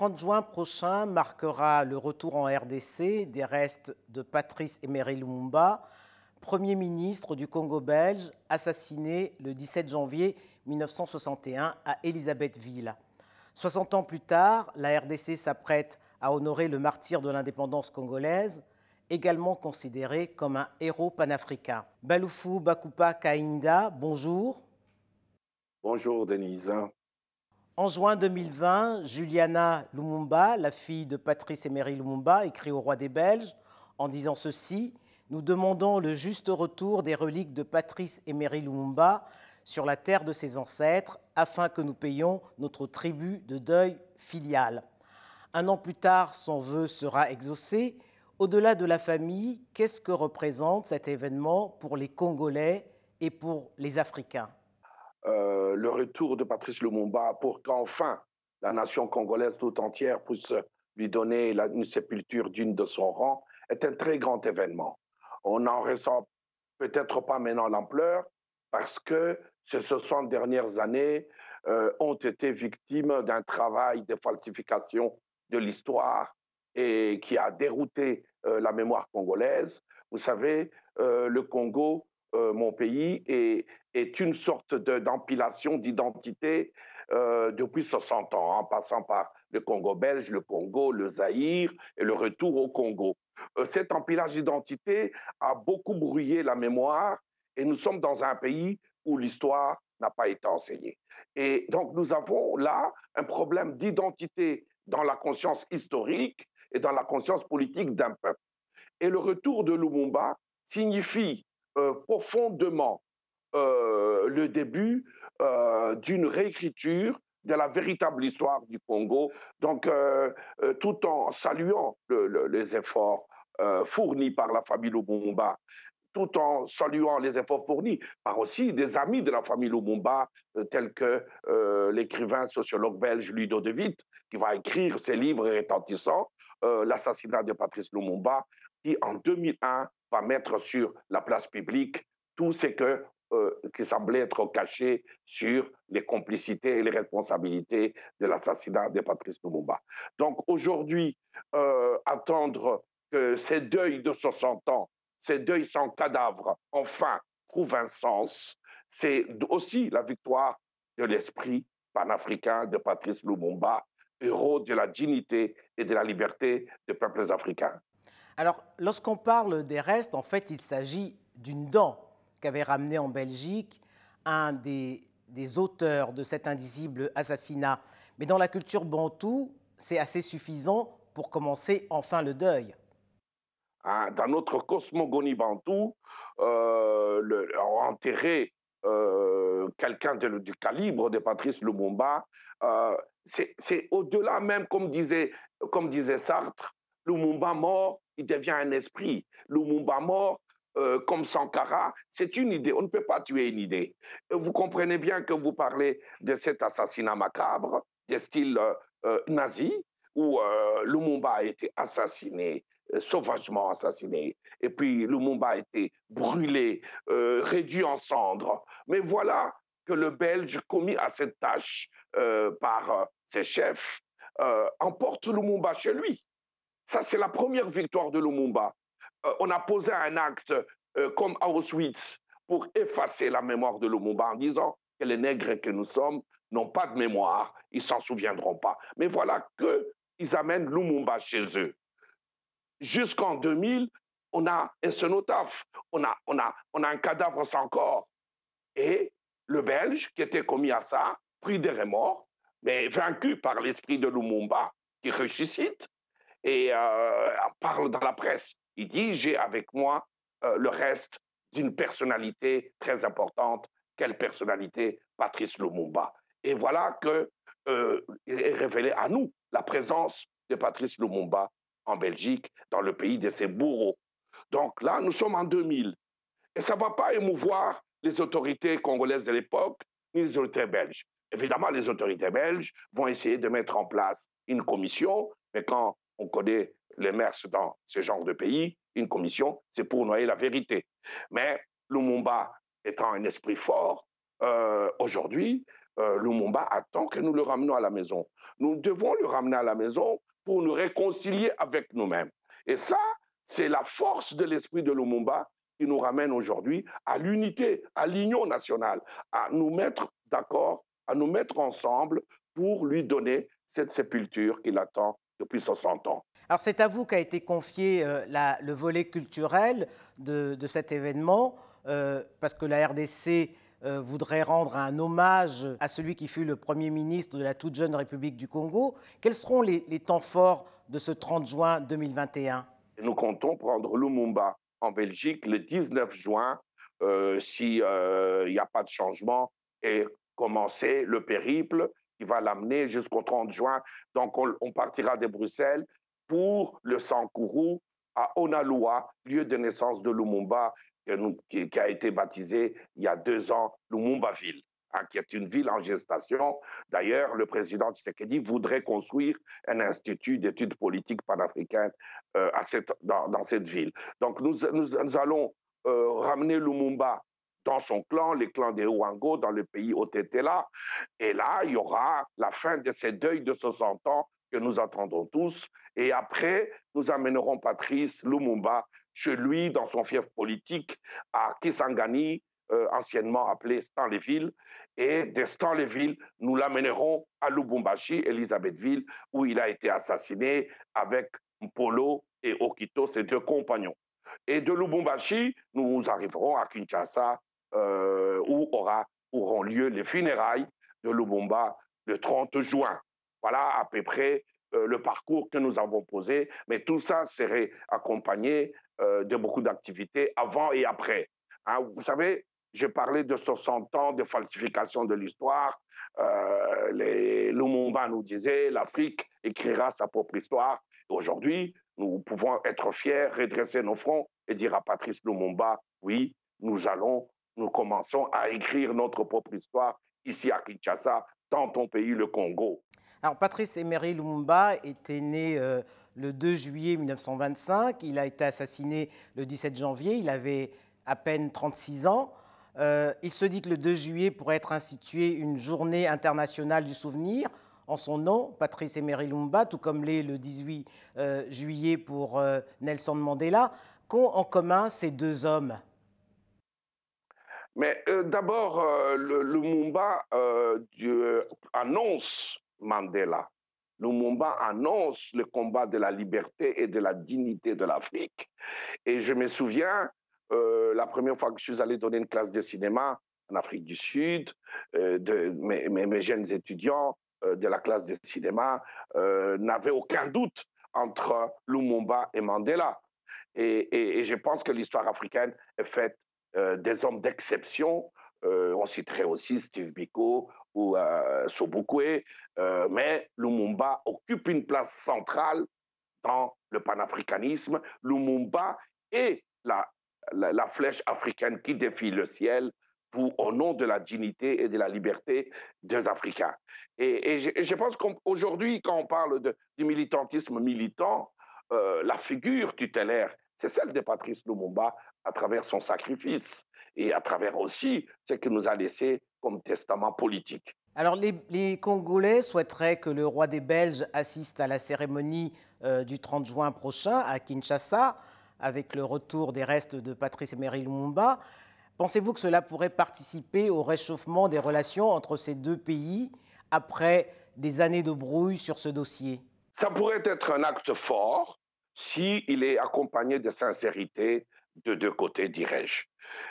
30 juin prochain marquera le retour en RDC des restes de Patrice Emery Lumumba, Premier ministre du Congo belge, assassiné le 17 janvier 1961 à Elisabethville. 60 ans plus tard, la RDC s'apprête à honorer le martyr de l'indépendance congolaise, également considéré comme un héros panafricain. Baloufou Bakupa Kainda, bonjour. Bonjour Denise. En juin 2020, Juliana Lumumba, la fille de Patrice Emery Lumumba, écrit au roi des Belges en disant ceci Nous demandons le juste retour des reliques de Patrice Emery Lumumba sur la terre de ses ancêtres afin que nous payions notre tribut de deuil filial. Un an plus tard, son vœu sera exaucé. Au-delà de la famille, qu'est-ce que représente cet événement pour les Congolais et pour les Africains? Euh, Le retour de Patrice Lumumba pour qu'enfin la nation congolaise tout entière puisse lui donner une sépulture digne de son rang est un très grand événement. On n'en ressent peut-être pas maintenant l'ampleur parce que ces 60 dernières années euh, ont été victimes d'un travail de falsification de l'histoire et qui a dérouté euh, la mémoire congolaise. Vous savez, le Congo, mon pays, est, une sorte d'empilation d'identité depuis 60 ans, en passant par le Congo belge, le Congo, le Zaïre et le retour au Congo. cet empilage d'identité a beaucoup brouillé la mémoire et nous sommes dans un pays où l'histoire n'a pas été enseignée. Et donc nous avons là un problème d'identité dans la conscience historique et dans la conscience politique d'un peuple. Et le retour de Lumumba signifie euh, profondément euh, le début euh, d'une réécriture de la véritable histoire du Congo, donc tout en saluant les efforts fournis par la famille Lumumba tout en saluant les efforts fournis par aussi des amis de la famille Lumumba, euh, tels que euh, l'écrivain sociologue belge Ludo De Witt, qui va écrire ses livres retentissants, euh, L'assassinat de Patrice Lumumba, qui en 2001 va mettre sur la place publique tout ce que, qui semblait être caché sur les complicités et les responsabilités de l'assassinat de Patrice Lumumba. Donc aujourd'hui, attendre que ces deuils de 60 ans ces deuils sans cadavre, enfin, trouvent un sens. C'est aussi la victoire de l'esprit panafricain de Patrice Lumumba, héros de la dignité et de la liberté des peuples africains. Alors, lorsqu'on parle des restes, en fait, il s'agit d'une dent qu'avait ramenée en Belgique un des, auteurs de cet indicible assassinat. Mais dans la culture bantoue, c'est assez suffisant pour commencer enfin le deuil. Hein, dans notre cosmogonie bantou, euh, enterrer euh, quelqu'un du calibre de Patrice Lumumba, euh, c'est au-delà même, comme disait, comme disait Sartre, Lumumba mort, il devient un esprit. Lumumba mort, euh, comme Sankara, c'est une idée. On ne peut pas tuer une idée. Vous comprenez bien que vous parlez de cet assassinat macabre, de style nazi, où Lumumba a été assassiné euh, sauvagement assassiné. Et puis Lumumba a été brûlé, euh, réduit en cendres. Mais voilà que le Belge commis à cette tâche euh, par ses chefs emporte Lumumba chez lui. Ça, c'est la première victoire de Lumumba. on a posé un acte comme Auschwitz pour effacer la mémoire de Lumumba en disant que les nègres que nous sommes n'ont pas de mémoire, ils s'en souviendront pas. Mais voilà qu'ils amènent Lumumba chez eux jusqu'en 2000, on a un cenotaphe, on a, on, a, on a un cadavre sans corps. Et le Belge, qui était commis à ça, pris des remords, mais vaincu par l'esprit de Lumumba, qui ressuscite, et euh, parle dans la presse. Il dit, j'ai avec moi euh, le reste d'une personnalité très importante. Quelle personnalité? Patrice Lumumba. Et voilà que euh, est révélée à nous la présence de Patrice Lumumba en Belgique, dans le pays de ses bourreaux. Donc là, nous sommes en 2000. Et ça ne va pas émouvoir les autorités congolaises de l'époque, ni les autorités belges. Évidemment, les autorités belges vont essayer de mettre en place une commission, mais quand on connaît les mœurs dans ce genre de pays, une commission, c'est pour noyer la vérité. Mais Lumumba étant un esprit fort, euh, aujourd'hui, euh, Lumumba attend que nous le ramenions à la maison. Nous devons le ramener à la maison pour nous réconcilier avec nous-mêmes. Et ça, c'est la force de l'esprit de Lumumba qui nous ramène aujourd'hui à l'unité, à l'union nationale, à nous mettre d'accord, à nous mettre ensemble pour lui donner cette sépulture qu'il attend depuis 60 ans. Alors c'est à vous qu'a été confié euh, le volet culturel de, cet événement, euh, parce que la RDC euh, voudrait rendre un hommage à celui qui fut le Premier ministre de la toute jeune République du Congo. Quels seront les, les temps forts de ce 30 juin 2021 Nous comptons prendre Lumumba en Belgique le 19 juin, s'il n'y a pas de changement, et commencer le périple qui va l'amener jusqu'au 30 juin. Donc, on, partira de Bruxelles pour le Sankourou à Onaloa, lieu de naissance de Lumumba, qui, a été baptisé il y a deux ans Lumumbaville. Hein, qui est une ville en gestation. D'ailleurs, le président Tshisekedi voudrait construire un institut d'études politiques panafricaines euh, dans, cette ville. Donc, nous, nous, allons euh, ramener Lumumba dans son clan, les clans des Ouango, dans le pays Otetela. Et là, il y aura la fin de ces deuils de 60 ans que nous attendons tous. Et après, nous amènerons Patrice Lumumba chez lui, dans son fief politique, à Kisangani, euh, anciennement appelé Stanleyville. Et de Stanleyville, nous l'amènerons à Lubumbashi, Elisabethville, où il a été assassiné avec Mpolo et Okito, ses deux compagnons. Et de Lubumbashi, nous arriverons à Kinshasa, euh, où auront lieu les funérailles de Lubumba le 30 juin. Voilà à peu près euh, le parcours que nous avons posé, mais tout ça serait accompagné euh, de beaucoup d'activités avant et après. Hein, vous savez, j'ai parlé de 60 ans de falsification de l'histoire. Lumumba nous disait l'Afrique écrira sa propre histoire. Aujourd'hui, nous pouvons être fiers, redresser nos fronts et dire à Patrice Lumumba, oui, nous allons nous commençons à écrire notre propre histoire ici à Kinshasa, dans ton pays, le Congo. Alors, Patrice Emery Lumumba était né euh, le 2 juillet 1925. Il a été assassiné le 17 janvier. Il avait à peine 36 ans. Euh, il se dit que le 2 juillet pourrait être instituée une journée internationale du souvenir en son nom, Patrice Emery Lumumba, tout comme l'est le 18 euh, juillet pour Nelson Mandela. Qu'ont en commun ces deux hommes? Mais euh, d'abord, euh, le, Lumumba euh, annonce Mandela. Lumumba annonce le combat de la liberté et de la dignité de l'Afrique. Et je me souviens, la première fois que je suis allé donner une classe de cinéma en Afrique du Sud, mes, jeunes étudiants de la classe de cinéma n'avaient aucun doute entre Lumumba et Mandela. et je pense que l'histoire africaine est faite des hommes d'exception. Euh, on citerait aussi Steve Biko ou euh, Sobukwe, mais Lumumba occupe une place centrale dans le panafricanisme. Lumumba est la, la, flèche africaine qui défie le ciel pour, au nom de la dignité et de la liberté des Africains. Et, je, pense qu'aujourd'hui, quand on parle de, du militantisme militant, la figure tutélaire, c'est celle de Patrice Lumumba à travers son sacrifice et à travers aussi ce qu'il nous a laissé comme testament politique. Alors les, Congolais souhaiteraient que le roi des Belges assiste à la cérémonie euh, du 30 juin prochain à Kinshasa, avec le retour des restes de Patrice Emery Lumumba. Pensez-vous que cela pourrait participer au réchauffement des relations entre ces deux pays après des années de brouille sur ce dossier? Ça pourrait être un acte fort s'il est accompagné de sincérité de deux côtés, dirais-je.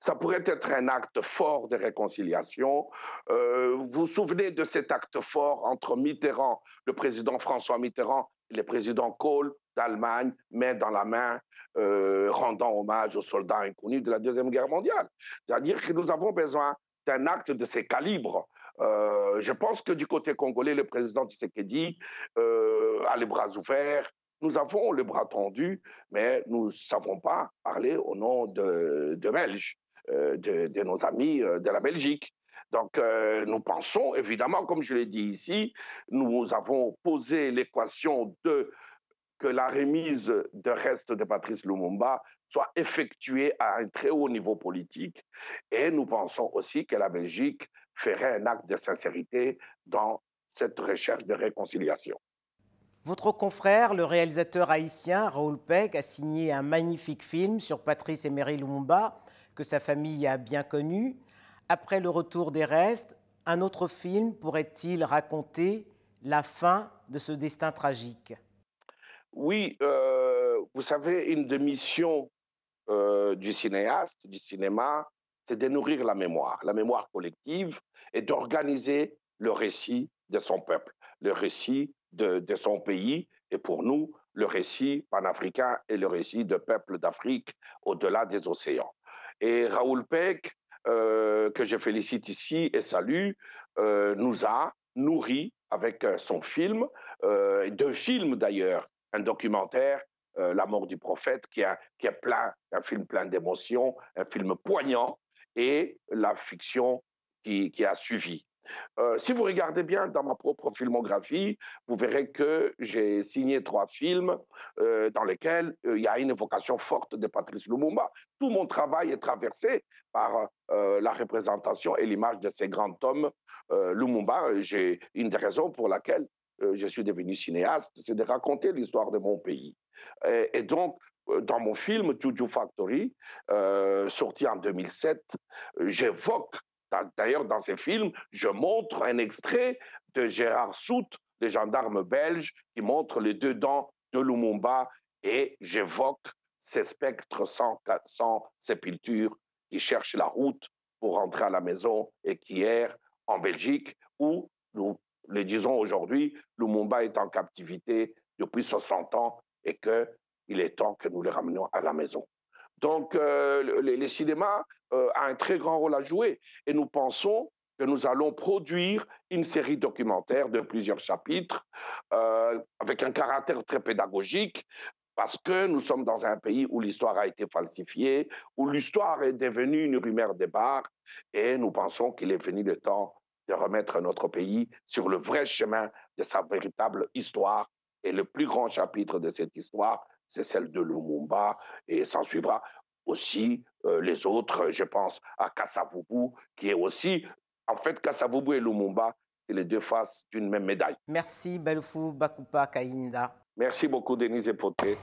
Ça pourrait être un acte fort de réconciliation. Euh, vous vous souvenez de cet acte fort entre Mitterrand, le président François Mitterrand, et le président Kohl d'Allemagne, main dans la main, euh, rendant hommage aux soldats inconnus de la Deuxième Guerre mondiale? C'est-à-dire que nous avons besoin d'un acte de ces calibres. Euh, je pense que du côté congolais, le président Tshisekedi a les bras ouverts, nous avons le bras tendu, mais nous ne savons pas parler au nom de, de Belges, euh, de, nos amis euh, de la Belgique. Donc, euh, nous pensons, évidemment, comme je l'ai dit ici, nous avons posé l'équation de que la remise de reste de Patrice Lumumba soit effectuée à un très haut niveau politique. Et nous pensons aussi que la Belgique ferait un acte de sincérité dans cette recherche de réconciliation. Votre confrère, le réalisateur haïtien Raoul Peck, a signé un magnifique film sur Patrice Emery Lumumba, que sa famille a bien connu. Après le retour des restes, un autre film pourrait-il raconter la fin de ce destin tragique? Oui, euh, vous savez, une des missions euh, du cinéaste, du cinéma, c'est de nourrir la mémoire, la mémoire collective, et d'organiser le récit de son peuple, le récit de, son pays, et pour nous, le récit panafricain et le récit de peuples d'Afrique au-delà des océans. Et Raoul Peck, euh, que je félicite ici et salue, euh, nous a nourri avec euh, son film, deux films d'ailleurs, un documentaire, La mort du prophète, qui, a, qui est plein, un film plein d'émotions, un film poignant, et la fiction qui, qui a suivi. Euh, si vous regardez bien dans ma propre filmographie, vous verrez que j'ai signé trois films euh, dans lesquels euh, il y a une évocation forte de Patrice Lumumba. Tout mon travail est traversé par la représentation et l'image de ces grands hommes. Lumumba, j'ai une des raisons pour laquelle je suis devenu cinéaste, c'est de raconter l'histoire de mon pays. Et donc, dans mon film Juju Factory, sorti en 2007, j'évoque D'ailleurs, dans ces films, je montre un extrait de Gérard Sout, le gendarme belge, qui montre les deux dents de Lumumba et j'évoque ces spectres sans, sans sépulture qui cherchent la route pour rentrer à la maison et qui errent en Belgique, où, nous le disons aujourd'hui, Lumumba est en captivité depuis 60 ans et qu'il est temps que nous le ramenions à la maison. Donc, euh, les, cinémas euh, un très grand rôle à jouer et nous pensons que nous allons produire une série documentaire de plusieurs chapitres euh, avec un caractère très pédagogique parce que nous sommes dans un pays où l'histoire a été falsifiée, où l'histoire est devenue une rumeur des bars et nous pensons qu'il est venu le temps de remettre notre pays sur le vrai chemin de sa véritable histoire. Et le plus grand chapitre de cette histoire, c'est celle de Lumumba, et s'en suivra aussi euh, les autres, je pense à Kassavubu, qui est aussi, en fait, Kassavubu et Lumumba, c'est les deux faces d'une même médaille. Merci, Belfou Bakupa Kainda. Merci beaucoup, Denise Epoté.